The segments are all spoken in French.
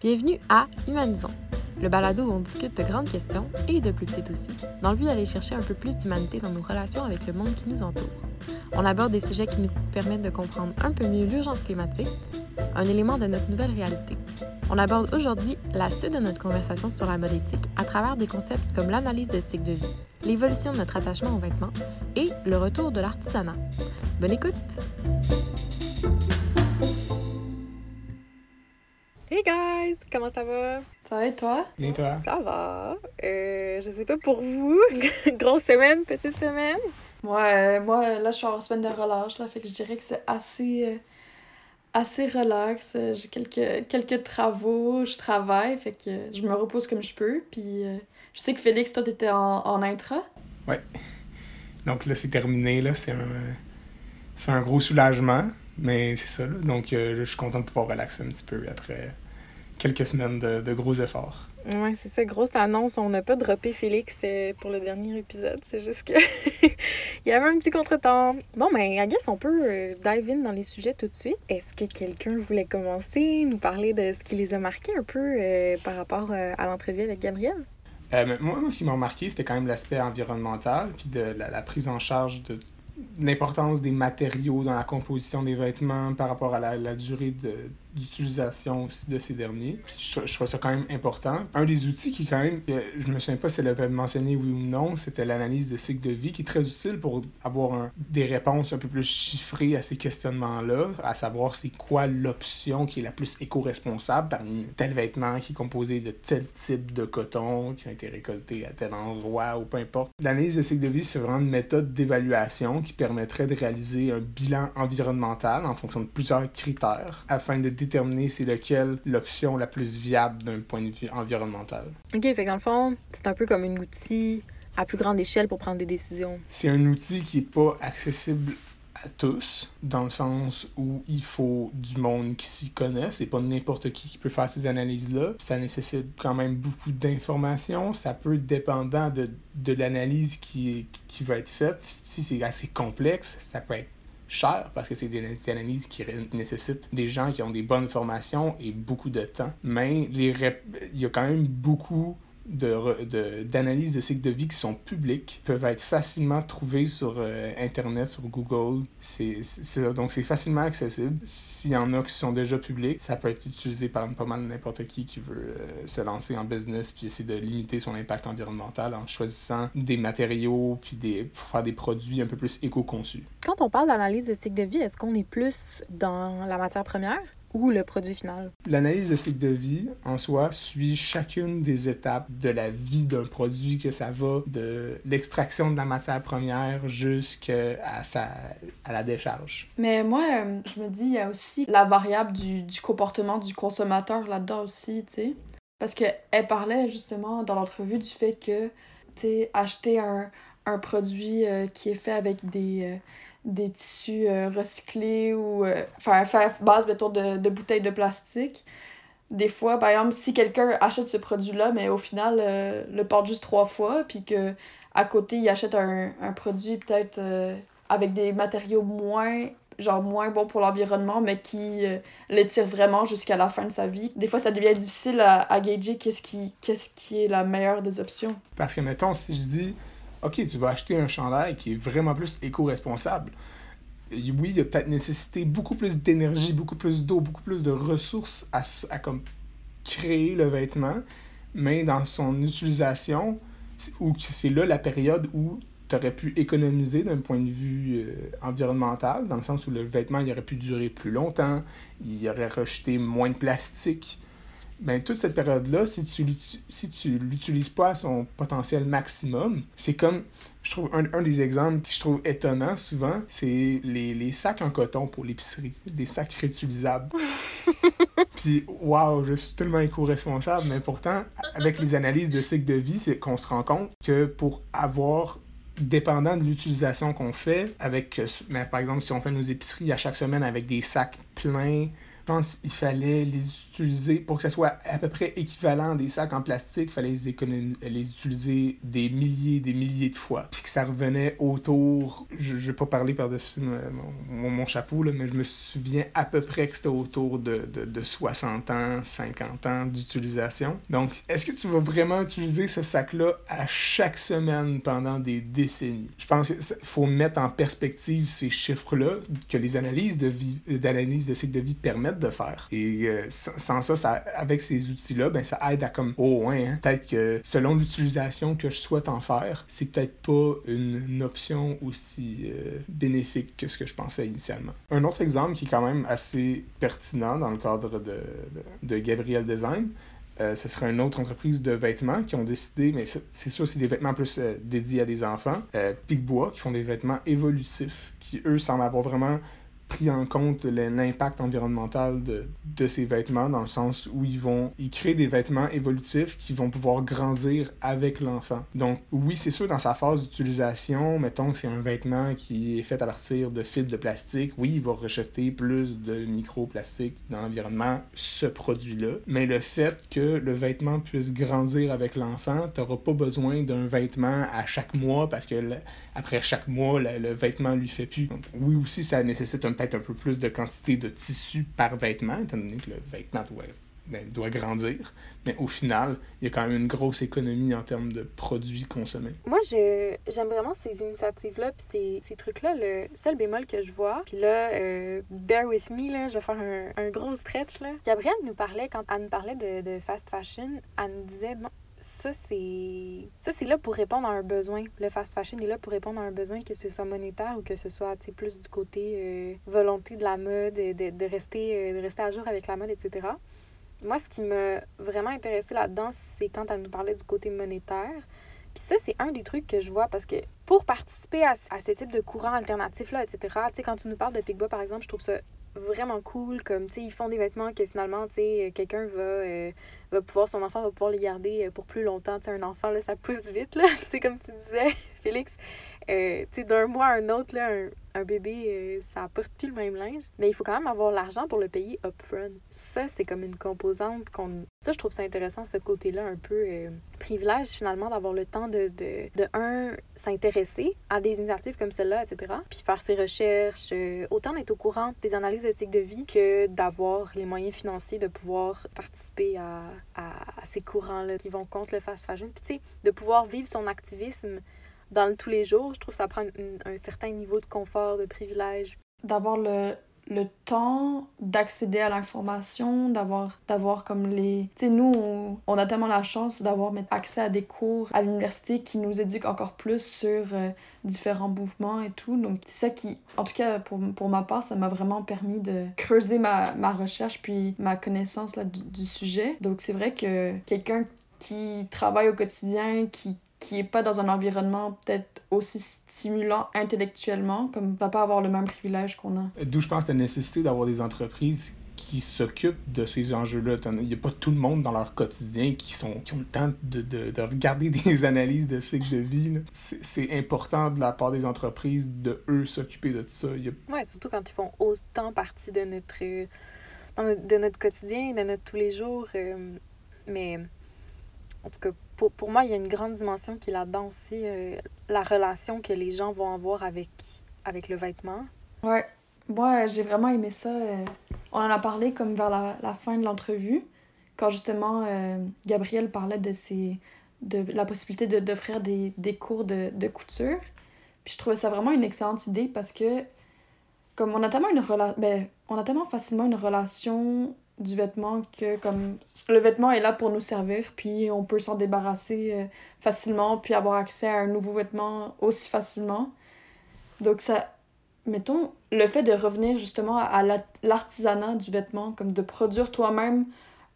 Bienvenue à Humanisons, le balado où on discute de grandes questions et de plus petites aussi, dans le but d'aller chercher un peu plus d'humanité dans nos relations avec le monde qui nous entoure. On aborde des sujets qui nous permettent de comprendre un peu mieux l'urgence climatique, un élément de notre nouvelle réalité. On aborde aujourd'hui la suite de notre conversation sur la mode éthique à travers des concepts comme l'analyse de cycle de vie, l'évolution de notre attachement aux vêtements et le retour de l'artisanat. Bonne écoute! Comment ça va? Ça va et toi? Et toi? Ça va. Euh, je sais pas pour vous, grosse semaine, petite semaine? Ouais, moi, là, je suis en semaine de relâche, là, fait que je dirais que c'est assez, euh, assez relax. J'ai quelques, quelques travaux, je travaille, fait que je me repose comme je peux. Puis euh, je sais que Félix, toi, t'étais en, en intra. Ouais. Donc là, c'est terminé, là. C'est un, c'est un gros soulagement, mais c'est ça, là. Donc euh, je suis content de pouvoir relaxer un petit peu après quelques semaines de, de gros efforts. Ouais, c'est ça, grosse annonce. On n'a pas droppé Félix euh, pour le dernier épisode. C'est juste que il y avait un petit contretemps. Bon, ben, I guess on peut euh, dive in dans les sujets tout de suite. Est-ce que quelqu'un voulait commencer, nous parler de ce qui les a marqués un peu euh, par rapport euh, à l'entrevue avec Gabriel? Euh, mais moi, moi, ce qui m'a marqué, c'était quand même l'aspect environnemental, puis de la, la prise en charge de l'importance des matériaux dans la composition des vêtements par rapport à la, la durée de, d'utilisation aussi de ces derniers. Puis je, je trouve ça quand même important. Un des outils qui quand même, euh, je me souviens pas si elle avait mentionné oui ou non, c'était l'analyse de cycle de vie qui est très utile pour avoir des réponses un peu plus chiffrées à ces questionnements-là, à savoir c'est quoi l'option qui est la plus éco-responsable parmi tel vêtement qui est composé de tel type de coton qui a été récolté à tel endroit ou peu importe. L'analyse de cycle de vie, c'est vraiment une méthode d'évaluation qui permettrait de réaliser un bilan environnemental en fonction de plusieurs critères afin de déterminer c'est lequel l'option la plus viable d'un point de vue environnemental. OK, fait que dans le fond, c'est un peu comme un outil à plus grande échelle pour prendre des décisions. C'est un outil qui n'est pas accessible à tous, dans le sens où il faut du monde qui s'y connaît. C'est pas n'importe qui qui peut faire ces analyses-là. Ça nécessite quand même beaucoup d'informations. Ça peut être dépendant de, de l'analyse qui, qui va être faite. Si c'est assez complexe, ça peut être cher parce que c'est des, analyses qui nécessitent des gens qui ont des bonnes formations et beaucoup de temps. Mais il y a quand même beaucoup de, re- de- d'analyses de cycle de vie qui sont publiques, peuvent être facilement trouvées sur euh, Internet, sur Google. C'est- donc, c'est facilement accessible. S'il y en a qui sont déjà publics, ça peut être utilisé par pas mal n'importe qui qui veut euh, se lancer en business puis essayer de limiter son impact environnemental en choisissant des matériaux puis des, pour faire des produits un peu plus éco-conçus. Quand on parle d'analyse de cycle de vie, est-ce qu'on est plus dans la matière première? Ou le produit final? L'analyse de cycle de vie, en soi, suit chacune des étapes de la vie d'un produit, que ça va de l'extraction de la matière première jusqu'à sa, à la décharge. Mais moi, euh, je me dis, il y a aussi la variable du, du comportement du consommateur là-dedans aussi, tu sais. Parce qu'elle parlait justement dans l'entrevue du fait que, tu sais, acheter un, un produit euh, qui est fait avec des, euh, des tissus euh, recyclés ou euh, faire, base, mettons, de, de bouteilles de plastique. Des fois, par exemple, si quelqu'un achète ce produit-là, mais au final, euh, le porte juste trois fois, puis que à côté, il achète un, un produit peut-être avec des matériaux moins genre moins bons pour l'environnement, mais qui l'étire vraiment jusqu'à la fin de sa vie. Des fois, ça devient difficile à, à gager qu'est-ce qui, qu'est-ce qui est la meilleure des options. Parce que, mettons, si je dis, OK, tu vas acheter un chandail qui est vraiment plus éco-responsable, oui, il y a peut-être nécessité beaucoup plus d'énergie, beaucoup plus d'eau, beaucoup plus de ressources à, comme créer le vêtement, mais dans son utilisation, c'est là la période où tu aurais pu économiser d'un point de vue euh, environnemental, dans le sens où le vêtement il aurait pu durer plus longtemps, il aurait rejeté moins de plastique. Ben, toute cette période-là, si tu si tu l'utilises pas à son potentiel maximum, c'est comme, je trouve, un, un des exemples que je trouve étonnant souvent, c'est les, les sacs en coton pour l'épicerie, des sacs réutilisables. Puis, waouh, je suis tellement éco-responsable, mais pourtant, avec les analyses de cycle de vie, c'est qu'on se rend compte que pour avoir dépendant de l'utilisation qu'on fait, avec, euh, mais par exemple, si on fait nos épiceries à chaque semaine avec des sacs pleins pense qu'il fallait les utiliser pour que ça soit à peu près équivalent des sacs en plastique. Il fallait les, les utiliser des milliers des milliers de fois. Puis que ça revenait autour. Je ne vais pas parler par-dessus mon, chapeau, là, mais je me souviens à peu près que c'était autour de, de, de 60 ans, 50 ans d'utilisation. Donc, est-ce que tu vas vraiment utiliser ce sac-là à chaque semaine pendant des décennies? Je pense qu'il faut mettre en perspective ces chiffres-là que les analyses de vie, d'analyse de cycle de vie permettent de faire. Et euh, sans ça, ça, avec ces outils-là, ben, ça aide à comme, oh ouais, hein, peut-être que selon l'utilisation que je souhaite en faire, c'est peut-être pas une, option aussi euh, bénéfique que ce que je pensais initialement. Un autre exemple qui est quand même assez pertinent dans le cadre de, de, de Gabriel Design, euh, ce serait une autre entreprise de vêtements qui ont décidé, mais c'est sûr, c'est des vêtements plus euh, dédiés à des enfants. Euh, Picbois, qui font des vêtements évolutifs, qui eux semblent avoir vraiment pris en compte l'impact environnemental de, de ces vêtements, dans le sens où ils vont ils créent des vêtements évolutifs qui vont pouvoir grandir avec l'enfant. Donc oui, c'est sûr, dans sa phase d'utilisation, mettons que c'est un vêtement qui est fait à partir de fibres de plastique, oui, il va rejeter plus de microplastiques dans l'environnement, ce produit-là. Mais le fait que le vêtement puisse grandir avec l'enfant, tu n'auras pas besoin d'un vêtement à chaque mois parce que après chaque mois, le, le, vêtement lui fait plus. Donc, oui, aussi, ça nécessite un peut-être un peu plus de quantité de tissu par vêtement, étant donné que le vêtement doit, ben, doit grandir. Mais au final, il y a quand même une grosse économie en termes de produits consommés. Moi, j'aime vraiment ces initiatives-là, puis ces, ces trucs-là. Le seul bémol que je vois, puis là, euh, bear with me, là, je vais faire un, un gros stretch. Là. Gabrielle nous parlait, quand elle nous parlait de, de fast fashion, elle nous disait, bon, ça, c'est. Ça, c'est là pour répondre à un besoin. Le fast fashion est là pour répondre à un besoin, que ce soit monétaire ou que ce soit plus du côté euh, volonté de la mode, de, de, rester, de rester à jour avec la mode, etc. Moi, ce qui m'a vraiment intéressé là-dedans, c'est quand elle nous parlait du côté monétaire. Puis ça, c'est un des trucs que je vois parce que pour participer à, à ce type de courant alternatif-là, etc., tu sais, quand tu nous parles de Pigba, par exemple, je trouve ça vraiment cool comme tu sais ils font des vêtements que finalement tu sais quelqu'un va euh, va pouvoir son enfant va pouvoir les garder pour plus longtemps. Tu sais un enfant là ça pousse vite là. Tu sais comme tu disais Félix euh, d'un mois à un autre là un, un bébé euh, ça apporte plus le même linge mais il faut quand même avoir l'argent pour le payer upfront ça c'est comme une composante qu'on ça je trouve ça intéressant ce côté là un peu euh, privilège finalement d'avoir le temps de de, de un s'intéresser à des initiatives comme celle-là etc puis faire ses recherches autant d'être au courant des analyses de cycle de vie que d'avoir les moyens financiers de pouvoir participer à, à, à ces courants-là qui vont contre le fast fashion. Puis, tu sais, de pouvoir vivre son activisme dans le tous les jours, je trouve que ça prend un, certain niveau de confort, de privilège. D'avoir le, le temps d'accéder à l'information, d'avoir d'avoir comme les... Tu sais, nous, on, a tellement la chance d'avoir accès à des cours à l'université qui nous éduquent encore plus sur euh, différents mouvements et tout. Donc, c'est ça qui, en tout cas, pour, pour ma part, ça m'a vraiment permis de creuser ma, ma recherche puis ma connaissance là, du sujet. Donc, c'est vrai que quelqu'un qui travaille au quotidien, qui qui est pas dans un environnement peut-être aussi stimulant intellectuellement, comme va pas avoir le même privilège qu'on a. D'où je pense la nécessité d'avoir des entreprises qui s'occupent de ces enjeux-là. Il n'y a pas tout le monde dans leur quotidien qui, sont, qui ont le temps de, de, de regarder des analyses de cycle de vie. C'est important de la part des entreprises de eux s'occuper de ça. A... Oui, surtout quand ils font autant partie de notre, de notre quotidien, de notre tous les jours. Euh, mais en tout cas, pour, pour moi, il y a une grande dimension qui est là-dedans aussi, euh, la relation que les gens vont avoir avec, avec le vêtement. Ouais, moi, j'ai vraiment aimé ça. Euh, on en a parlé comme vers la, la fin de l'entrevue, quand justement euh, Gabriel parlait de, ses, de la possibilité d'offrir des, des cours de, de couture. Puis je trouvais ça vraiment une excellente idée parce que, comme on a tellement une relation, ben, on a tellement facilement une relation du vêtement que comme le vêtement est là pour nous servir puis on peut s'en débarrasser euh, facilement puis avoir accès à un nouveau vêtement aussi facilement. Donc ça mettons le fait de revenir justement à l'artisanat du vêtement comme de produire toi-même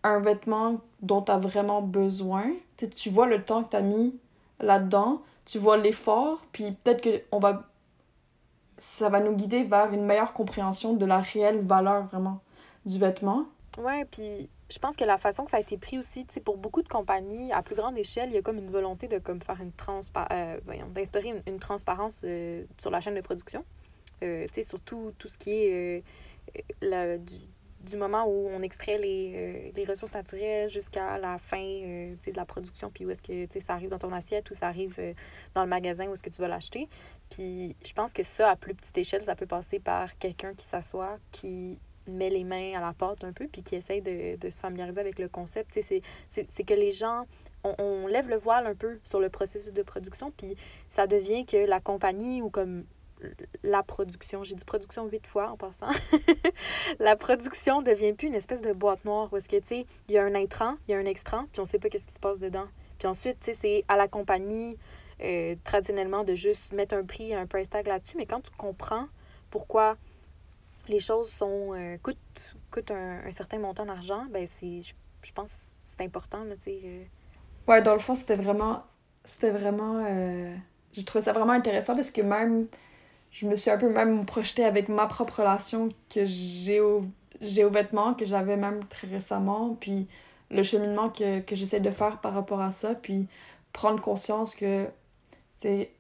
un vêtement dont tu as vraiment besoin tu vois le temps que tu as mis là-dedans tu vois l'effort puis peut-être que on va ça va nous guider vers une meilleure compréhension de la réelle valeur vraiment du vêtement Ouais, puis je pense que la façon que ça a été pris aussi, tu sais, pour beaucoup de compagnies, à plus grande échelle, il y a comme une volonté de comme faire une transpa euh, voyons, d'instaurer une, transparence euh, sur la chaîne de production. Euh, tu sais, surtout tout ce qui est la, du, du moment où on extrait les, les ressources naturelles jusqu'à la fin euh, de la production, puis où est-ce que ça arrive dans ton assiette ou ça arrive dans le magasin où est-ce que tu vas l'acheter. Puis je pense que ça, à plus petite échelle, ça peut passer par quelqu'un qui s'assoit, qui met les mains à la pâte un peu, puis qui essaye de, de se familiariser avec le concept. C'est que les gens, on, on, lève le voile un peu sur le processus de production, puis ça devient que la compagnie ou comme la production, j'ai dit production huit fois en passant, la production devient plus une espèce de boîte noire parce que, tu sais, il y a un intrant, il y a un extrant, puis on sait pas qu'est-ce qui se passe dedans. Puis ensuite, tu sais, c'est à la compagnie, euh, traditionnellement, de juste mettre un prix, un price tag là-dessus, mais quand tu comprends pourquoi les choses sont euh, coûtent, coûtent un, certain montant d'argent, ben c'est, je, pense que c'est important, sais. Euh. Ouais, dans le fond, c'était vraiment, c'était vraiment, j'ai trouvé ça vraiment intéressant parce que même je me suis un peu même projetée avec ma propre relation que j'ai au, j'ai aux vêtements, que j'avais même très récemment, puis le cheminement que, que j'essaie de faire par rapport à ça, puis prendre conscience que, c'est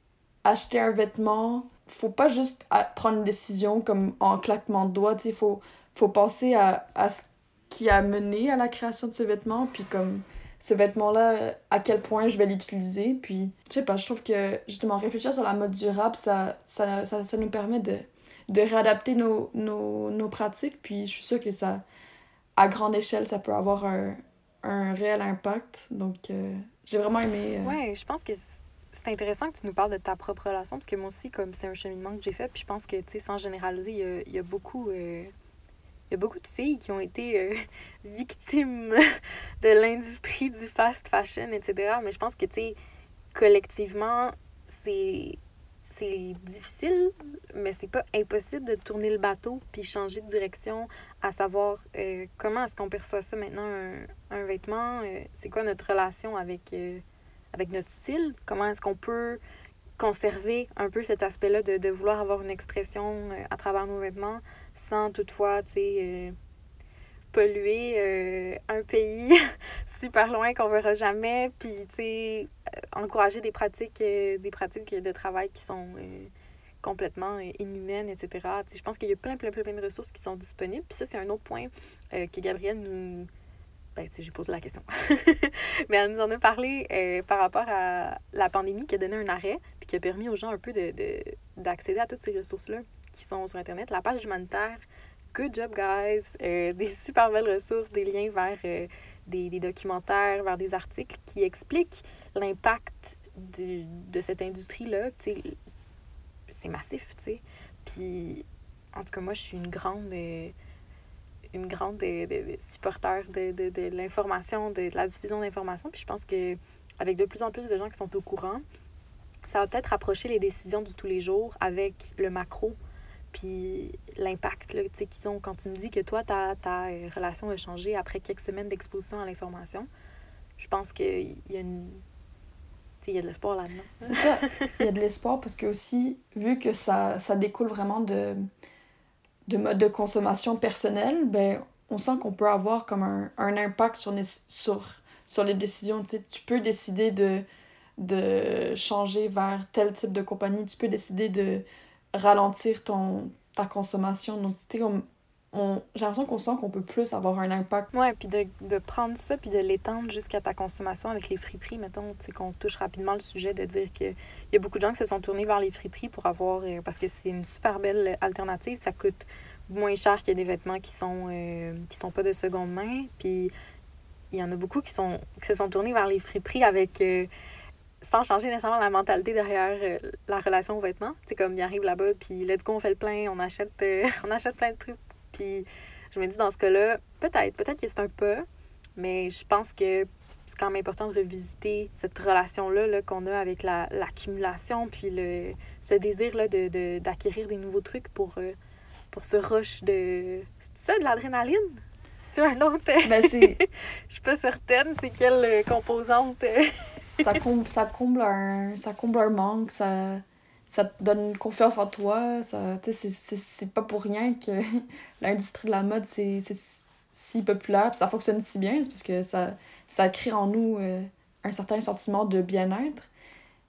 acheter un vêtement, faut pas juste prendre une décision comme en claquement de doigts, il faut, faut penser à, à ce qui a mené à la création de ce vêtement, puis comme ce vêtement-là, à quel point je vais l'utiliser. Puis, je sais pas, je trouve que justement réfléchir sur la mode durable, ça, ça, ça, ça nous permet de, de réadapter nos, nos, nos, pratiques. Puis, je suis sûre que ça, à grande échelle, ça peut avoir un, un réel impact. Donc, euh, j'ai vraiment aimé. Euh... Ouais, je pense que c'est intéressant que tu nous parles de ta propre relation, parce que moi aussi, comme c'est un cheminement que j'ai fait, puis je pense que, tu sais, sans généraliser, il y a, y a beaucoup. Euh y a beaucoup de filles qui ont été euh, victimes de l'industrie du fast fashion, etc. Mais je pense que, tu sais, collectivement, c'est c'est difficile, mais c'est pas impossible de tourner le bateau puis changer de direction, à savoir euh, comment est-ce qu'on perçoit ça maintenant, un, un vêtement, c'est quoi notre relation avec, avec notre style, comment est-ce qu'on peut conserver un peu cet aspect-là de, vouloir avoir une expression à travers nos vêtements, sans toutefois, tu sais, euh, polluer euh, un pays super loin qu'on verra jamais, puis, tu sais, euh, encourager des pratiques, des pratiques de travail qui sont complètement inhumaines, etc. je pense qu'il y a plein, plein, plein, plein de ressources qui sont disponibles. Puis ça, c'est un autre point que Gabrielle nous... Ben, tu sais, j'ai posé la question. Mais elle nous en a parlé par rapport à la pandémie qui a donné un arrêt, puis qui a permis aux gens un peu d'accéder de, d'accéder à toutes ces ressources-là qui sont sur Internet. La page humanitaire, good job, guys! Euh, des super belles ressources, des liens vers euh, des, des, documentaires, vers des articles qui expliquent l'impact de cette industrie-là. C'est massif, tu sais. Puis, en tout cas, moi, je suis une grande. Une grande de, de, de, l'information, de, la diffusion d'informations. Puis je pense que avec de plus en plus de gens qui sont au courant, ça va peut-être rapprocher les décisions de tous les jours avec le macro puis l'impact qu'ils ont. Quand tu me dis que toi, ta, ta relation a changé après quelques semaines d'exposition à l'information, je pense qu'il y a une... Il y a de l'espoir là-dedans. C'est ça. Il y a de l'espoir parce que aussi, vu que ça, ça découle vraiment de, de mode de consommation personnel, ben, on sent qu'on peut avoir comme un, impact sur les, décisions. tu peux décider de, changer vers tel type de compagnie, tu peux décider de ralentir ton, ta consommation. Donc, j'ai l'impression qu'on sent qu'on peut plus avoir un impact. Ouais, puis de, de prendre ça puis de l'étendre jusqu'à ta consommation avec les friperies, mettons, tu sais, qu'on touche rapidement le sujet de dire qu'il y a beaucoup de gens qui se sont tournés vers les friperies pour avoir. Euh, parce que c'est une super belle alternative. Ça coûte moins cher que des vêtements qui sont, euh, qui sont pas de seconde main. Puis il y en a beaucoup qui, sont, qui se sont tournés vers les friperies avec. Euh, sans changer nécessairement la mentalité derrière la relation aux vêtements. C'est comme, il arrive là-bas, puis let's go, on fait le plein, on achète, on achète plein de trucs. Puis je me dis, dans ce cas-là, peut-être, peut-être que c'est un peu, mais je pense que c'est quand même important de revisiter cette relation-là -là, qu'on a avec l'accumulation, puis le, ce désir-là de, d'acquérir des nouveaux trucs pour, euh, pour ce rush de... C'est ça, de l'adrénaline? C'est un autre... Ben, c'est... je suis pas certaine c'est quelle composante ça, comble, ça, comble un, ça comble un manque, ça, ça te donne confiance en toi. Ça, c'est pas pour rien que l'industrie de la mode, c'est si populaire, puis ça fonctionne si bien, c'est parce que ça, ça crée en nous euh, un certain sentiment de bien-être.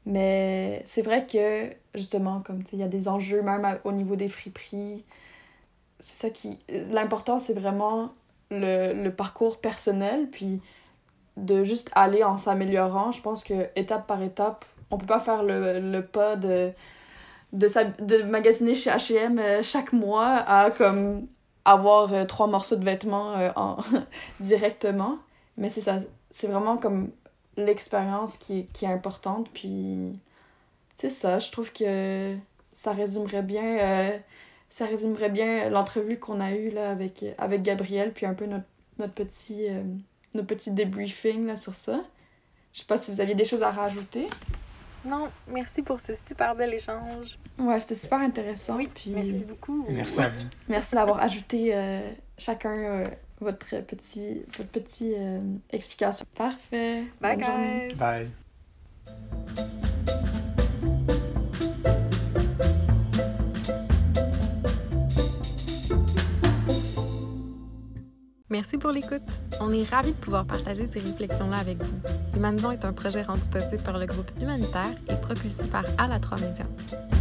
Mais c'est vrai que, justement, comme il y a des enjeux, même au niveau des friperies, c'est ça qui. L'important, c'est vraiment le, le parcours personnel, puis de juste aller en s'améliorant. Je pense que étape par étape, on peut pas faire le, le pas de, de, s'hab- de magasiner chez H&M chaque mois à comme avoir euh, trois morceaux de vêtements euh, en directement. Mais c'est ça, c'est vraiment comme l'expérience qui, qui est importante. Puis c'est ça, je trouve que ça résumerait bien, ça résumerait bien l'entrevue qu'on a eue là, avec, avec Gabriel, puis un peu notre, notre petit, notre petit débriefing là, sur ça. Je sais pas si vous aviez des choses à rajouter. Non, merci pour ce super bel échange. Ouais, c'était super intéressant. Oui, puis merci beaucoup. Merci à vous. merci d'avoir ajouté euh, chacun euh, votre petit, votre petit euh, explication. Parfait. Bye Bonne journée. guys. Bye. Merci pour l'écoute. On est ravis de pouvoir partager ces réflexions-là avec vous. Humanisons est un projet rendu possible par le groupe humanitaire et propulsé par À la 3 Médias.